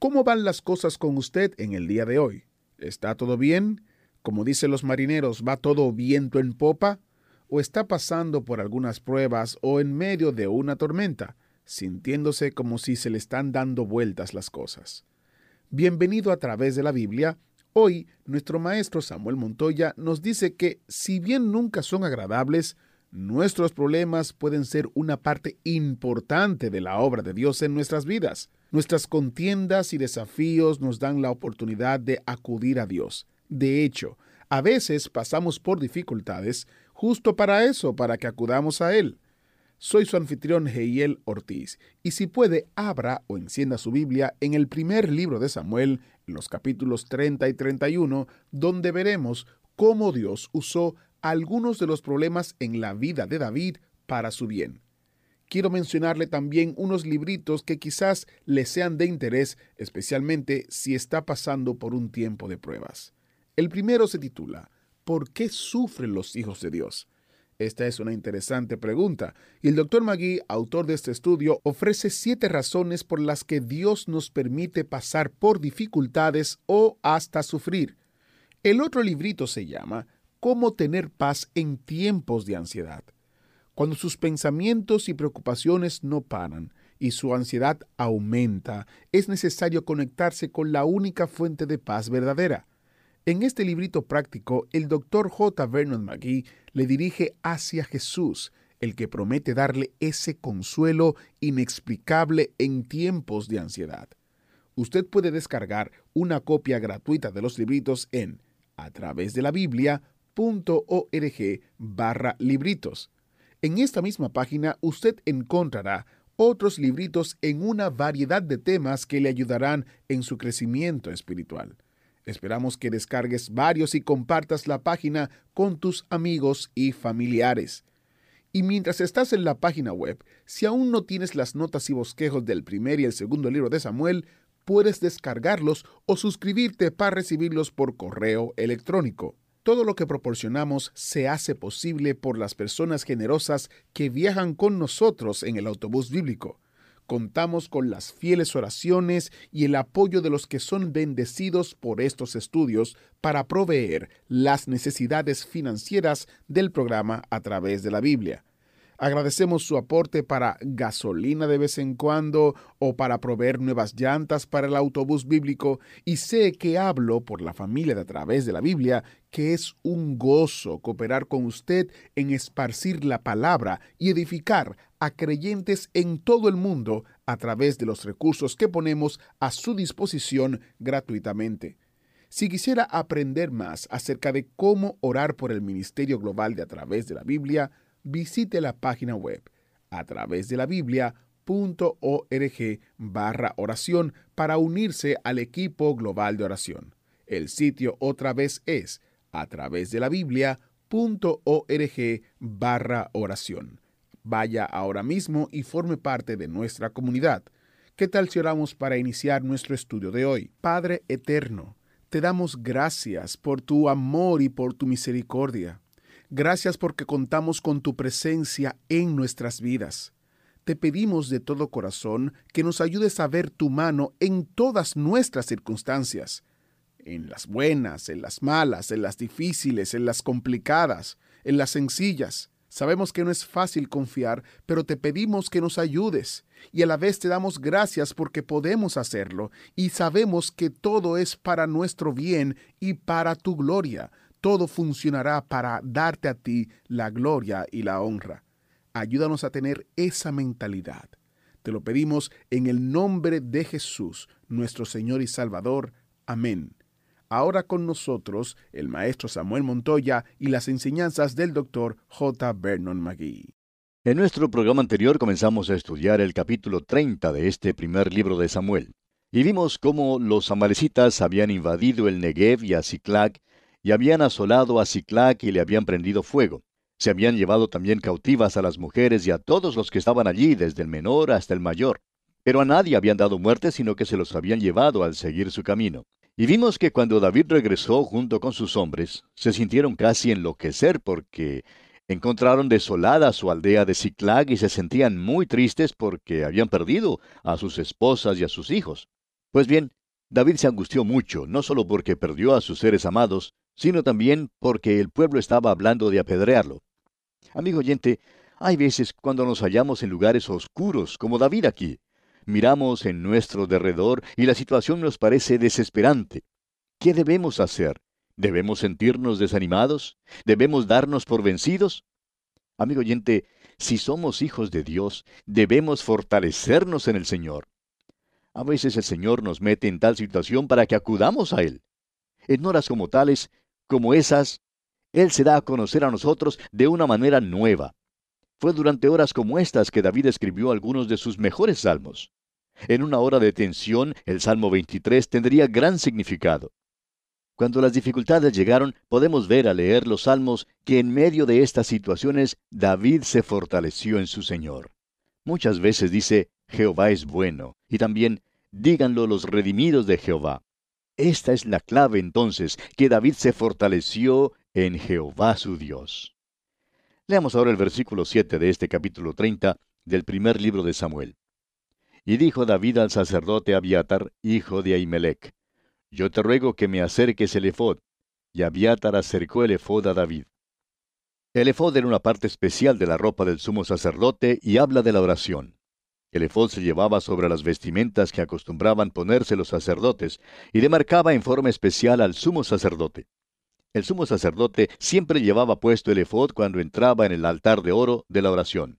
¿Cómo van las cosas con usted en el día de hoy? ¿Está todo bien? Como dicen los marineros, ¿va todo viento en popa? ¿O está pasando por algunas pruebas o en medio de una tormenta, sintiéndose como si se le están dando vueltas las cosas? Bienvenido a través de la Biblia. Hoy nuestro maestro Samuel Montoya nos dice que si bien nunca son agradables, nuestros problemas pueden ser una parte importante de la obra de Dios en nuestras vidas. Nuestras contiendas y desafíos nos dan la oportunidad de acudir a Dios. De hecho, a veces pasamos por dificultades justo para eso, para que acudamos a Él. Soy su anfitrión Heiel Ortiz, y si puede, abra o encienda su Biblia en el primer libro de Samuel, en los capítulos 30 y 31, donde veremos cómo Dios usó algunos de los problemas en la vida de David para su bien. Quiero mencionarle también unos libritos que quizás le sean de interés, especialmente si está pasando por un tiempo de pruebas. El primero se titula ¿Por qué sufren los hijos de Dios? Esta es una interesante pregunta, y el Dr. Magui, autor de este estudio, ofrece siete razones por las que Dios nos permite pasar por dificultades o hasta sufrir. El otro librito se llama Cómo tener paz en tiempos de ansiedad. Cuando sus pensamientos y preocupaciones no paran y su ansiedad aumenta, es necesario conectarse con la única fuente de paz verdadera. En este librito práctico, el Dr. J. Vernon McGee le dirige hacia Jesús, el que promete darle ese consuelo inexplicable en tiempos de ansiedad. Usted puede descargar una copia gratuita de los libritos en a través de la Biblia.org barra libritos. En esta misma página usted encontrará otros libritos en una variedad de temas que le ayudarán en su crecimiento espiritual. Esperamos que descargues varios y compartas la página con tus amigos y familiares. Y mientras estás en la página web, si aún no tienes las notas y bosquejos del primer y el segundo libro de Samuel, puedes descargarlos o suscribirte para recibirlos por correo electrónico. Todo lo que proporcionamos se hace posible por las personas generosas que viajan con nosotros en el autobús bíblico. Contamos con las fieles oraciones y el apoyo de los que son bendecidos por estos estudios para proveer las necesidades financieras del programa a través de la Biblia. Agradecemos su aporte para gasolina de vez en cuando o para proveer nuevas llantas para el autobús bíblico y sé que hablo por la familia de a través de la Biblia que es un gozo cooperar con usted en esparcir la palabra y edificar a creyentes en todo el mundo a través de los recursos que ponemos a su disposición gratuitamente. Si quisiera aprender más acerca de cómo orar por el Ministerio Global de a través de la Biblia, visite la página web a través de la Biblia.org barra oración para unirse al equipo global de oración. El sitio otra vez es a través de la Biblia.org barra oración. Vaya ahora mismo y forme parte de nuestra comunidad. ¿Qué tal si oramos para iniciar nuestro estudio de hoy? Padre Eterno, te damos gracias por tu amor y por tu misericordia. Gracias porque contamos con tu presencia en nuestras vidas. Te pedimos de todo corazón que nos ayudes a ver tu mano en todas nuestras circunstancias, en las buenas, en las malas, en las difíciles, en las complicadas, en las sencillas. Sabemos que no es fácil confiar, pero te pedimos que nos ayudes y a la vez te damos gracias porque podemos hacerlo y sabemos que todo es para nuestro bien y para tu gloria todo funcionará para darte a ti la gloria y la honra. Ayúdanos a tener esa mentalidad. Te lo pedimos en el nombre de Jesús, nuestro Señor y Salvador. Amén. Ahora con nosotros el maestro Samuel Montoya y las enseñanzas del doctor J. Vernon McGee. En nuestro programa anterior comenzamos a estudiar el capítulo 30 de este primer libro de Samuel, y vimos cómo los amalecitas habían invadido el Negev y a y habían asolado a Ciclac y le habían prendido fuego. Se habían llevado también cautivas a las mujeres y a todos los que estaban allí, desde el menor hasta el mayor. Pero a nadie habían dado muerte, sino que se los habían llevado al seguir su camino. Y vimos que cuando David regresó junto con sus hombres, se sintieron casi enloquecer porque encontraron desolada su aldea de Ciclag y se sentían muy tristes porque habían perdido a sus esposas y a sus hijos. Pues bien, David se angustió mucho, no solo porque perdió a sus seres amados, sino también porque el pueblo estaba hablando de apedrearlo. Amigo oyente, hay veces cuando nos hallamos en lugares oscuros, como David aquí. Miramos en nuestro derredor y la situación nos parece desesperante. ¿Qué debemos hacer? ¿Debemos sentirnos desanimados? ¿Debemos darnos por vencidos? Amigo oyente, si somos hijos de Dios, debemos fortalecernos en el Señor. A veces el Señor nos mete en tal situación para que acudamos a Él. En horas como tales, como esas, él se da a conocer a nosotros de una manera nueva. Fue durante horas como estas que David escribió algunos de sus mejores salmos. En una hora de tensión, el Salmo 23 tendría gran significado. Cuando las dificultades llegaron, podemos ver al leer los salmos que en medio de estas situaciones David se fortaleció en su Señor. Muchas veces dice, Jehová es bueno, y también, díganlo los redimidos de Jehová. Esta es la clave entonces, que David se fortaleció en Jehová su Dios. Leamos ahora el versículo 7 de este capítulo 30 del primer libro de Samuel. Y dijo David al sacerdote Abiatar, hijo de Ahimelech, Yo te ruego que me acerques el efod. Y Abiatar acercó el efod a David. El efod era una parte especial de la ropa del sumo sacerdote y habla de la oración. El efod se llevaba sobre las vestimentas que acostumbraban ponerse los sacerdotes y demarcaba en forma especial al sumo sacerdote. El sumo sacerdote siempre llevaba puesto el efod cuando entraba en el altar de oro de la oración.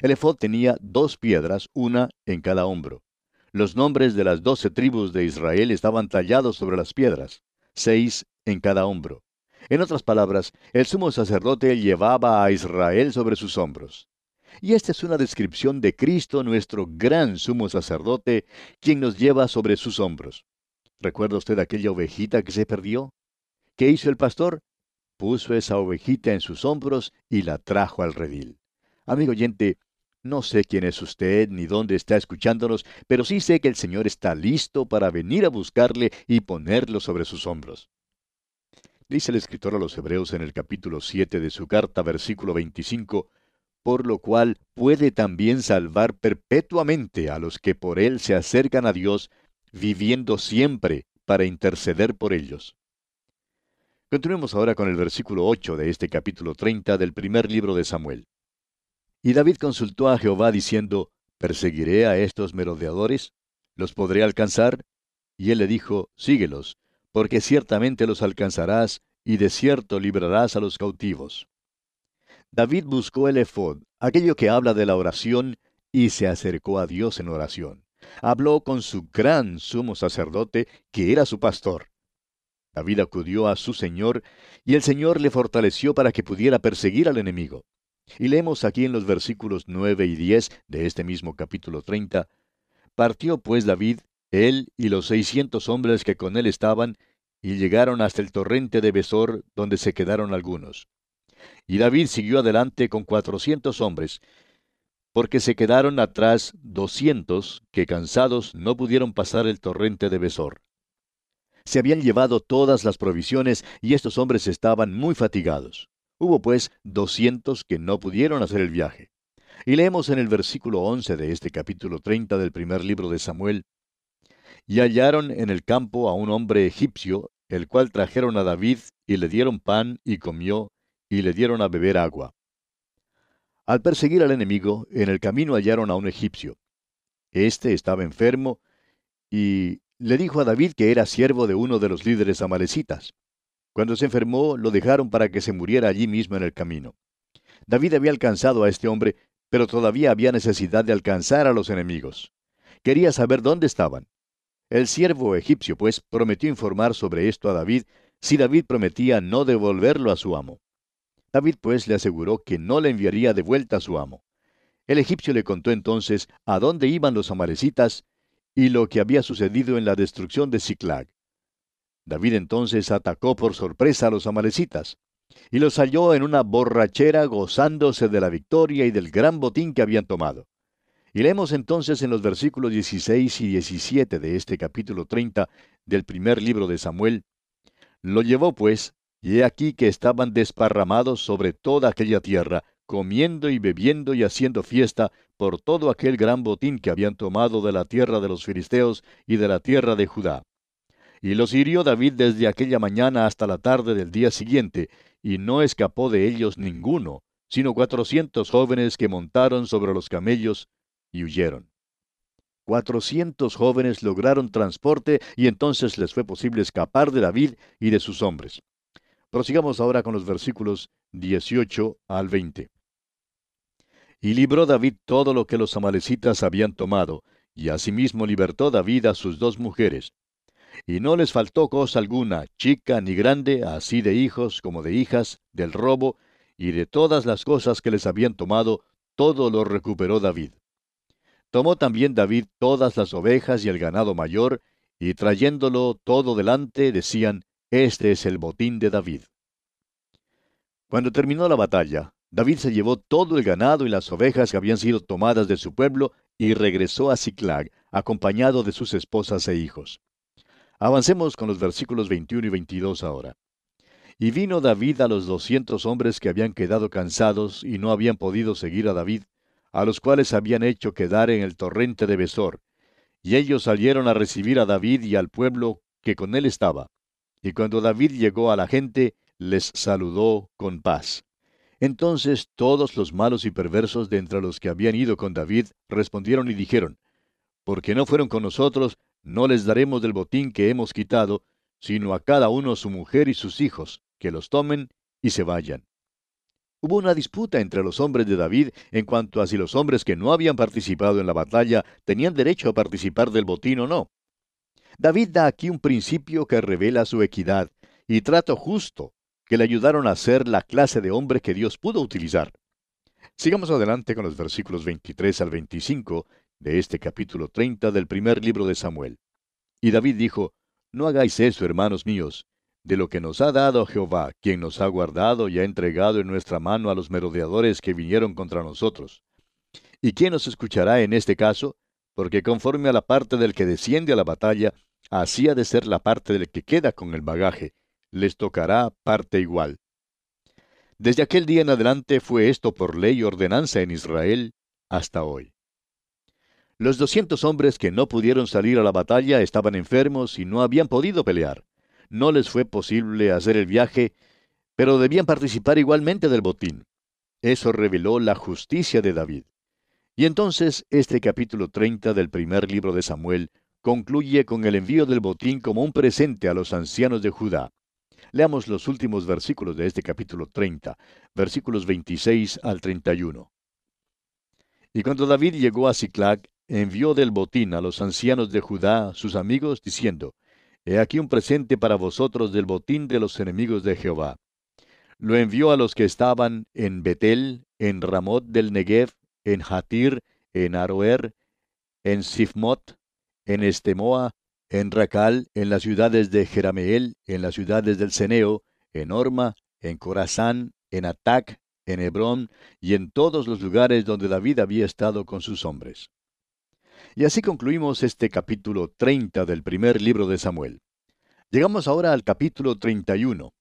El efod tenía dos piedras, una en cada hombro. Los nombres de las doce tribus de Israel estaban tallados sobre las piedras, seis en cada hombro. En otras palabras, el sumo sacerdote llevaba a Israel sobre sus hombros. Y esta es una descripción de Cristo, nuestro gran sumo sacerdote, quien nos lleva sobre sus hombros. ¿Recuerda usted aquella ovejita que se perdió? ¿Qué hizo el pastor? Puso esa ovejita en sus hombros y la trajo al redil. Amigo oyente, no sé quién es usted ni dónde está escuchándonos, pero sí sé que el Señor está listo para venir a buscarle y ponerlo sobre sus hombros. Dice el escritor a los Hebreos en el capítulo 7 de su carta, versículo 25, por lo cual puede también salvar perpetuamente a los que por él se acercan a Dios, viviendo siempre para interceder por ellos. Continuemos ahora con el versículo 8 de este capítulo 30 del primer libro de Samuel. Y David consultó a Jehová diciendo, ¿Perseguiré a estos merodeadores? ¿Los podré alcanzar? Y él le dijo, Síguelos, porque ciertamente los alcanzarás, y de cierto librarás a los cautivos. David buscó el efod, aquello que habla de la oración, y se acercó a Dios en oración. Habló con su gran sumo sacerdote, que era su pastor. David acudió a su Señor, y el Señor le fortaleció para que pudiera perseguir al enemigo. Y leemos aquí en los versículos 9 y 10 de este mismo capítulo 30, Partió pues David, él y los seiscientos hombres que con él estaban, y llegaron hasta el torrente de Besor, donde se quedaron algunos. Y David siguió adelante con cuatrocientos hombres, porque se quedaron atrás doscientos que cansados no pudieron pasar el torrente de Besor. Se habían llevado todas las provisiones y estos hombres estaban muy fatigados. Hubo pues doscientos que no pudieron hacer el viaje. Y leemos en el versículo once de este capítulo treinta del primer libro de Samuel, Y hallaron en el campo a un hombre egipcio, el cual trajeron a David, y le dieron pan, y comió, y le dieron a beber agua. Al perseguir al enemigo, en el camino hallaron a un egipcio. Este estaba enfermo, y le dijo a David que era siervo de uno de los líderes amalecitas. Cuando se enfermó, lo dejaron para que se muriera allí mismo en el camino. David había alcanzado a este hombre, pero todavía había necesidad de alcanzar a los enemigos. Quería saber dónde estaban. El siervo egipcio, pues, prometió informar sobre esto a David si David prometía no devolverlo a su amo. David, pues, le aseguró que no le enviaría de vuelta a su amo. El egipcio le contó entonces a dónde iban los amalecitas y lo que había sucedido en la destrucción de Ciclag. David entonces atacó por sorpresa a los amalecitas y los halló en una borrachera gozándose de la victoria y del gran botín que habían tomado. Y leemos entonces en los versículos 16 y 17 de este capítulo 30 del primer libro de Samuel, Lo llevó pues, y he aquí que estaban desparramados sobre toda aquella tierra, comiendo y bebiendo y haciendo fiesta por todo aquel gran botín que habían tomado de la tierra de los filisteos y de la tierra de Judá. Y los hirió David desde aquella mañana hasta la tarde del día siguiente, y no escapó de ellos ninguno, sino cuatrocientos jóvenes que montaron sobre los camellos y huyeron. Cuatrocientos jóvenes lograron transporte y entonces les fue posible escapar de David y de sus hombres. Prosigamos ahora con los versículos 18 al 20. Y libró David todo lo que los amalecitas habían tomado, y asimismo libertó David a sus dos mujeres. Y no les faltó cosa alguna, chica ni grande, así de hijos como de hijas, del robo, y de todas las cosas que les habían tomado, todo lo recuperó David. Tomó también David todas las ovejas y el ganado mayor, y trayéndolo todo delante, decían, Este es el botín de David. Cuando terminó la batalla, David se llevó todo el ganado y las ovejas que habían sido tomadas de su pueblo y regresó a Ciclag, acompañado de sus esposas e hijos. Avancemos con los versículos 21 y 22 ahora. Y vino David a los doscientos hombres que habían quedado cansados y no habían podido seguir a David, a los cuales habían hecho quedar en el torrente de Besor. Y ellos salieron a recibir a David y al pueblo que con él estaba. Y cuando David llegó a la gente, les saludó con paz. Entonces todos los malos y perversos de entre los que habían ido con David respondieron y dijeron, Porque no fueron con nosotros, no les daremos del botín que hemos quitado, sino a cada uno su mujer y sus hijos, que los tomen y se vayan. Hubo una disputa entre los hombres de David en cuanto a si los hombres que no habían participado en la batalla tenían derecho a participar del botín o no. David da aquí un principio que revela su equidad y trato justo que le ayudaron a ser la clase de hombre que Dios pudo utilizar. Sigamos adelante con los versículos 23 al 25 de este capítulo 30 del primer libro de Samuel. Y David dijo, No hagáis eso, hermanos míos, de lo que nos ha dado Jehová, quien nos ha guardado y ha entregado en nuestra mano a los merodeadores que vinieron contra nosotros. ¿Y quién nos escuchará en este caso? Porque conforme a la parte del que desciende a la batalla, así ha de ser la parte del que queda con el bagaje, les tocará parte igual. Desde aquel día en adelante fue esto por ley y ordenanza en Israel hasta hoy. Los doscientos hombres que no pudieron salir a la batalla estaban enfermos y no habían podido pelear. No les fue posible hacer el viaje, pero debían participar igualmente del botín. Eso reveló la justicia de David. Y entonces este capítulo 30 del primer libro de Samuel concluye con el envío del botín como un presente a los ancianos de Judá. Leamos los últimos versículos de este capítulo 30, versículos 26 al 31. Y cuando David llegó a Ciclag, envió del botín a los ancianos de Judá, sus amigos, diciendo, He aquí un presente para vosotros del botín de los enemigos de Jehová. Lo envió a los que estaban en Betel, en Ramot del Negev, en Hatir, en Aroer, en Sifmot, en Estemoa, en Racal, en las ciudades de Jerameel, en las ciudades del Ceneo, en Orma, en Corazán, en Atac, en Hebrón y en todos los lugares donde David había estado con sus hombres. Y así concluimos este capítulo 30 del primer libro de Samuel. Llegamos ahora al capítulo 31,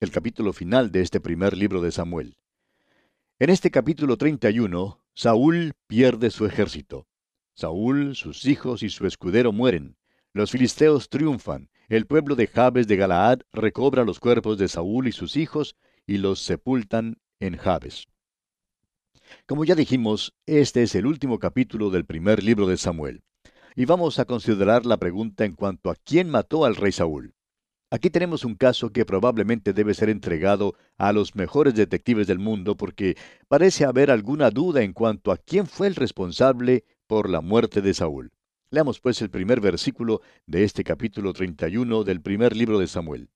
el capítulo final de este primer libro de Samuel. En este capítulo 31, Saúl pierde su ejército. Saúl, sus hijos y su escudero mueren. Los filisteos triunfan. El pueblo de Jabes de Galaad recobra los cuerpos de Saúl y sus hijos y los sepultan en Jabes. Como ya dijimos, este es el último capítulo del primer libro de Samuel. Y vamos a considerar la pregunta en cuanto a quién mató al rey Saúl. Aquí tenemos un caso que probablemente debe ser entregado a los mejores detectives del mundo porque parece haber alguna duda en cuanto a quién fue el responsable por la muerte de Saúl. Leamos pues el primer versículo de este capítulo 31 del primer libro de Samuel.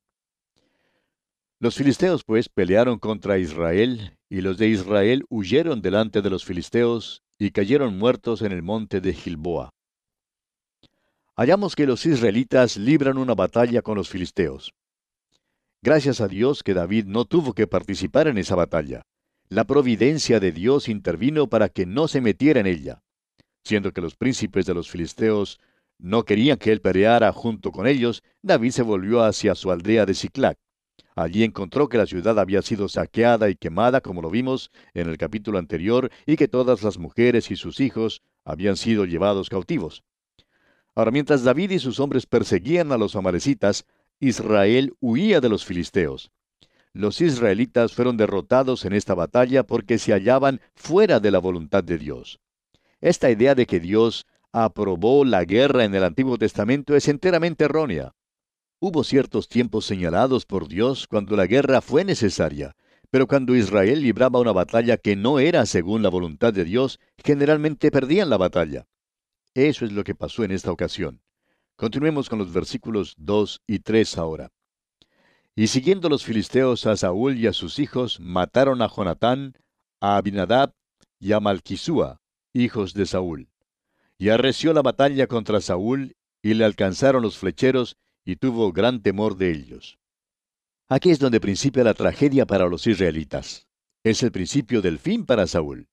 Los filisteos pues pelearon contra Israel, y los de Israel huyeron delante de los filisteos, y cayeron muertos en el monte de Gilboa. Hallamos que los israelitas libran una batalla con los filisteos. Gracias a Dios que David no tuvo que participar en esa batalla. La providencia de Dios intervino para que no se metiera en ella. Siendo que los príncipes de los filisteos no querían que él peleara junto con ellos, David se volvió hacia su aldea de Ciclac. Allí encontró que la ciudad había sido saqueada y quemada, como lo vimos en el capítulo anterior, y que todas las mujeres y sus hijos habían sido llevados cautivos. Ahora, mientras David y sus hombres perseguían a los amarecitas, Israel huía de los filisteos. Los israelitas fueron derrotados en esta batalla porque se hallaban fuera de la voluntad de Dios. Esta idea de que Dios aprobó la guerra en el Antiguo Testamento es enteramente errónea. Hubo ciertos tiempos señalados por Dios cuando la guerra fue necesaria, pero cuando Israel libraba una batalla que no era según la voluntad de Dios, generalmente perdían la batalla. Eso es lo que pasó en esta ocasión. Continuemos con los versículos 2 y 3 ahora. Y siguiendo los filisteos a Saúl y a sus hijos, mataron a Jonatán, a Abinadab y a Malquisúa, hijos de Saúl. Y arreció la batalla contra Saúl, y le alcanzaron los flecheros, y tuvo gran temor de ellos. Aquí es donde principia la tragedia para los israelitas. Es el principio del fin para Saúl.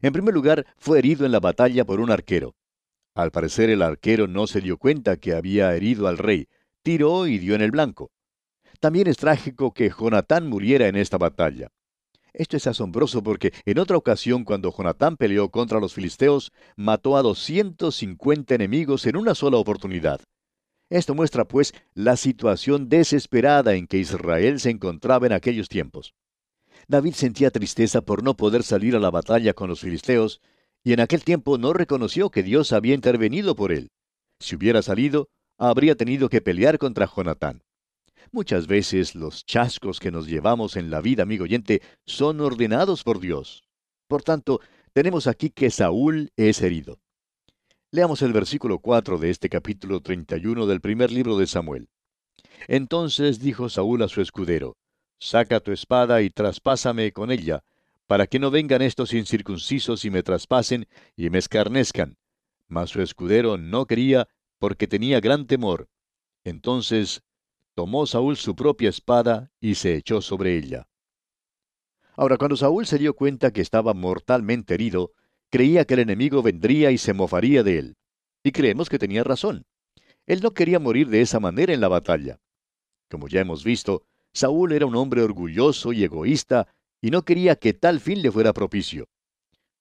En primer lugar, fue herido en la batalla por un arquero. Al parecer el arquero no se dio cuenta que había herido al rey, tiró y dio en el blanco. También es trágico que Jonatán muriera en esta batalla. Esto es asombroso porque en otra ocasión cuando Jonatán peleó contra los filisteos, mató a 250 enemigos en una sola oportunidad. Esto muestra, pues, la situación desesperada en que Israel se encontraba en aquellos tiempos. David sentía tristeza por no poder salir a la batalla con los filisteos, y en aquel tiempo no reconoció que Dios había intervenido por él. Si hubiera salido, habría tenido que pelear contra Jonatán. Muchas veces los chascos que nos llevamos en la vida, amigo oyente, son ordenados por Dios. Por tanto, tenemos aquí que Saúl es herido. Leamos el versículo 4 de este capítulo 31 del primer libro de Samuel. Entonces dijo Saúl a su escudero, Saca tu espada y traspásame con ella, para que no vengan estos incircuncisos y me traspasen y me escarnezcan. Mas su escudero no quería, porque tenía gran temor. Entonces tomó Saúl su propia espada y se echó sobre ella. Ahora, cuando Saúl se dio cuenta que estaba mortalmente herido, creía que el enemigo vendría y se mofaría de él. Y creemos que tenía razón. Él no quería morir de esa manera en la batalla. Como ya hemos visto, Saúl era un hombre orgulloso y egoísta y no quería que tal fin le fuera propicio.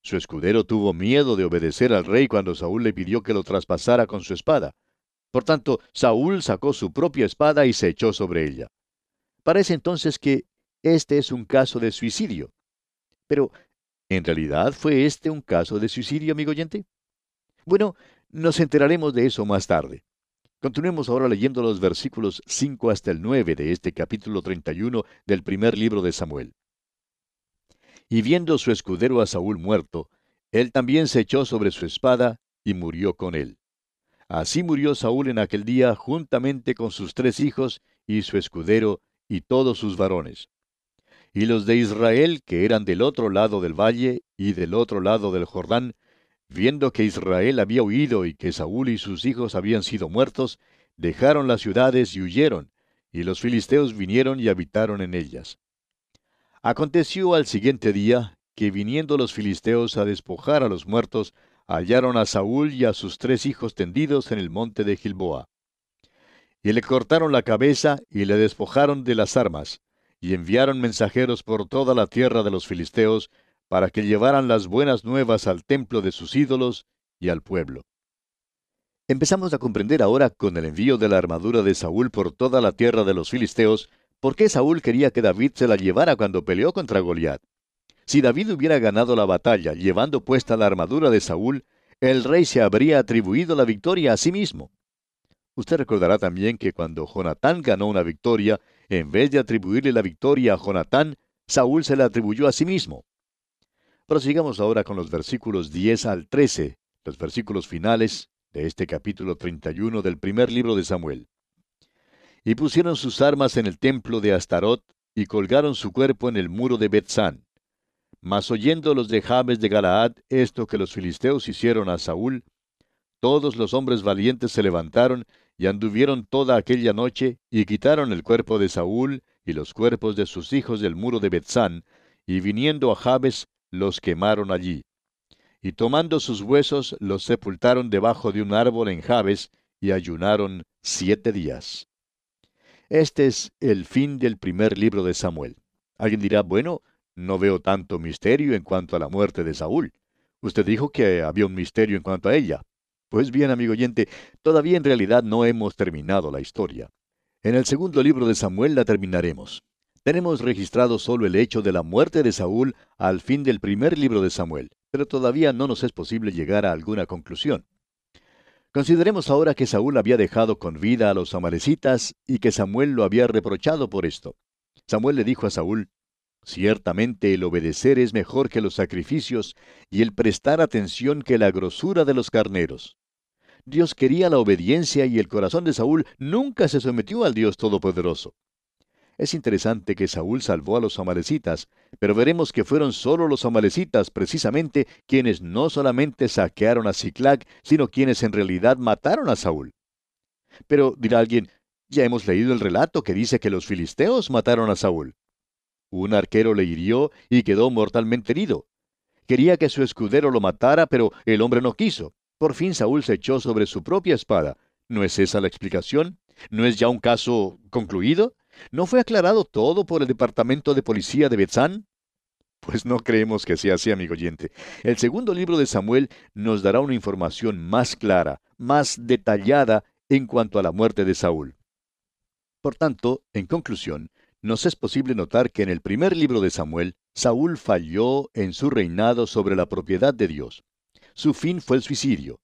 Su escudero tuvo miedo de obedecer al rey cuando Saúl le pidió que lo traspasara con su espada. Por tanto, Saúl sacó su propia espada y se echó sobre ella. Parece entonces que este es un caso de suicidio. Pero ¿En realidad fue este un caso de suicidio, amigo oyente? Bueno, nos enteraremos de eso más tarde. Continuemos ahora leyendo los versículos 5 hasta el 9 de este capítulo 31 del primer libro de Samuel. Y viendo su escudero a Saúl muerto, él también se echó sobre su espada y murió con él. Así murió Saúl en aquel día juntamente con sus tres hijos y su escudero y todos sus varones. Y los de Israel, que eran del otro lado del valle y del otro lado del Jordán, viendo que Israel había huido y que Saúl y sus hijos habían sido muertos, dejaron las ciudades y huyeron, y los filisteos vinieron y habitaron en ellas. Aconteció al siguiente día que viniendo los filisteos a despojar a los muertos, hallaron a Saúl y a sus tres hijos tendidos en el monte de Gilboa. Y le cortaron la cabeza y le despojaron de las armas, y enviaron mensajeros por toda la tierra de los filisteos, para que llevaran las buenas nuevas al templo de sus ídolos y al pueblo. Empezamos a comprender ahora con el envío de la armadura de Saúl por toda la tierra de los filisteos, por qué Saúl quería que David se la llevara cuando peleó contra Goliat. Si David hubiera ganado la batalla llevando puesta la armadura de Saúl, el rey se habría atribuido la victoria a sí mismo. Usted recordará también que cuando Jonatán ganó una victoria, en vez de atribuirle la victoria a Jonatán, Saúl se la atribuyó a sí mismo. Prosigamos ahora con los versículos 10 al 13, los versículos finales de este capítulo 31 del primer libro de Samuel. Y pusieron sus armas en el templo de Astarot y colgaron su cuerpo en el muro de Betzán. Mas oyendo los de Jabes de Galaad esto que los filisteos hicieron a Saúl, todos los hombres valientes se levantaron y anduvieron toda aquella noche y quitaron el cuerpo de Saúl y los cuerpos de sus hijos del muro de Betzán, y viniendo a Jabes los quemaron allí. Y tomando sus huesos los sepultaron debajo de un árbol en Jabes y ayunaron siete días. Este es el fin del primer libro de Samuel. Alguien dirá, bueno, no veo tanto misterio en cuanto a la muerte de Saúl. Usted dijo que había un misterio en cuanto a ella. Pues bien, amigo oyente, todavía en realidad no hemos terminado la historia. En el segundo libro de Samuel la terminaremos. Tenemos registrado solo el hecho de la muerte de Saúl al fin del primer libro de Samuel, pero todavía no nos es posible llegar a alguna conclusión. Consideremos ahora que Saúl había dejado con vida a los amalecitas y que Samuel lo había reprochado por esto. Samuel le dijo a Saúl, Ciertamente el obedecer es mejor que los sacrificios y el prestar atención que la grosura de los carneros. Dios quería la obediencia y el corazón de Saúl nunca se sometió al Dios Todopoderoso. Es interesante que Saúl salvó a los amalecitas, pero veremos que fueron solo los amalecitas precisamente quienes no solamente saquearon a Ciclac, sino quienes en realidad mataron a Saúl. Pero dirá alguien, ya hemos leído el relato que dice que los filisteos mataron a Saúl. Un arquero le hirió y quedó mortalmente herido. Quería que su escudero lo matara, pero el hombre no quiso. Por fin Saúl se echó sobre su propia espada. ¿No es esa la explicación? ¿No es ya un caso concluido? ¿No fue aclarado todo por el departamento de policía de Betzán? Pues no creemos que sea así, amigo oyente. El segundo libro de Samuel nos dará una información más clara, más detallada en cuanto a la muerte de Saúl. Por tanto, en conclusión, nos es posible notar que en el primer libro de Samuel, Saúl falló en su reinado sobre la propiedad de Dios. Su fin fue el suicidio.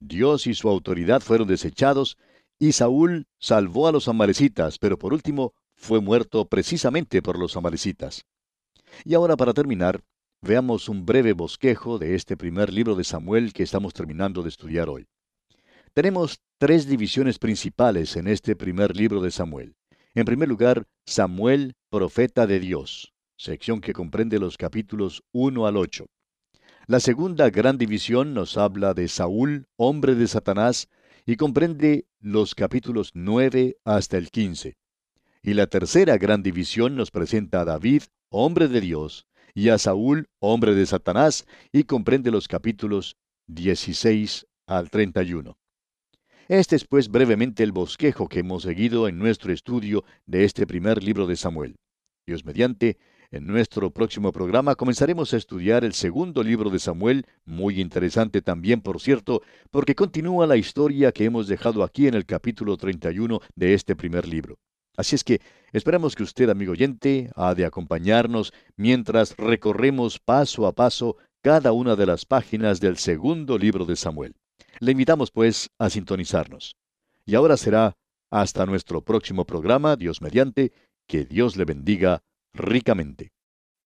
Dios y su autoridad fueron desechados, y Saúl salvó a los amalecitas, pero por último fue muerto precisamente por los amalecitas. Y ahora para terminar, veamos un breve bosquejo de este primer libro de Samuel que estamos terminando de estudiar hoy. Tenemos tres divisiones principales en este primer libro de Samuel. En primer lugar, Samuel, profeta de Dios, sección que comprende los capítulos 1 al 8. La segunda gran división nos habla de Saúl, hombre de Satanás, y comprende los capítulos 9 hasta el 15. Y la tercera gran división nos presenta a David, hombre de Dios, y a Saúl, hombre de Satanás, y comprende los capítulos 16 al 31. Este es pues brevemente el bosquejo que hemos seguido en nuestro estudio de este primer libro de Samuel. Dios mediante, en nuestro próximo programa comenzaremos a estudiar el segundo libro de Samuel, muy interesante también, por cierto, porque continúa la historia que hemos dejado aquí en el capítulo 31 de este primer libro. Así es que esperamos que usted, amigo oyente, ha de acompañarnos mientras recorremos paso a paso cada una de las páginas del segundo libro de Samuel. Le invitamos, pues, a sintonizarnos. Y ahora será hasta nuestro próximo programa, Dios mediante, que Dios le bendiga ricamente.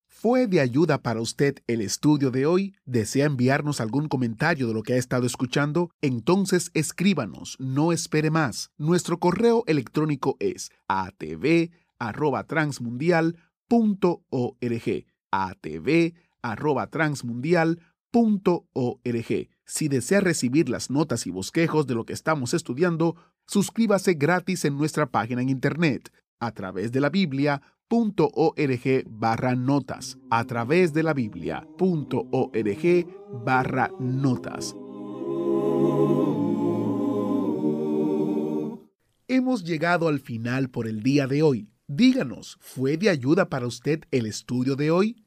¿Fue de ayuda para usted el estudio de hoy? ¿Desea enviarnos algún comentario de lo que ha estado escuchando? Entonces escríbanos, no espere más. Nuestro correo electrónico es atv@transmundial.org. atv@transmundial.org. Si desea recibir las notas y bosquejos de lo que estamos estudiando, suscríbase gratis en nuestra página en internet a través de la biblia.org barra notas a través de la biblia.org barra notas. Hemos llegado al final por el día de hoy. Díganos, ¿fue de ayuda para usted el estudio de hoy?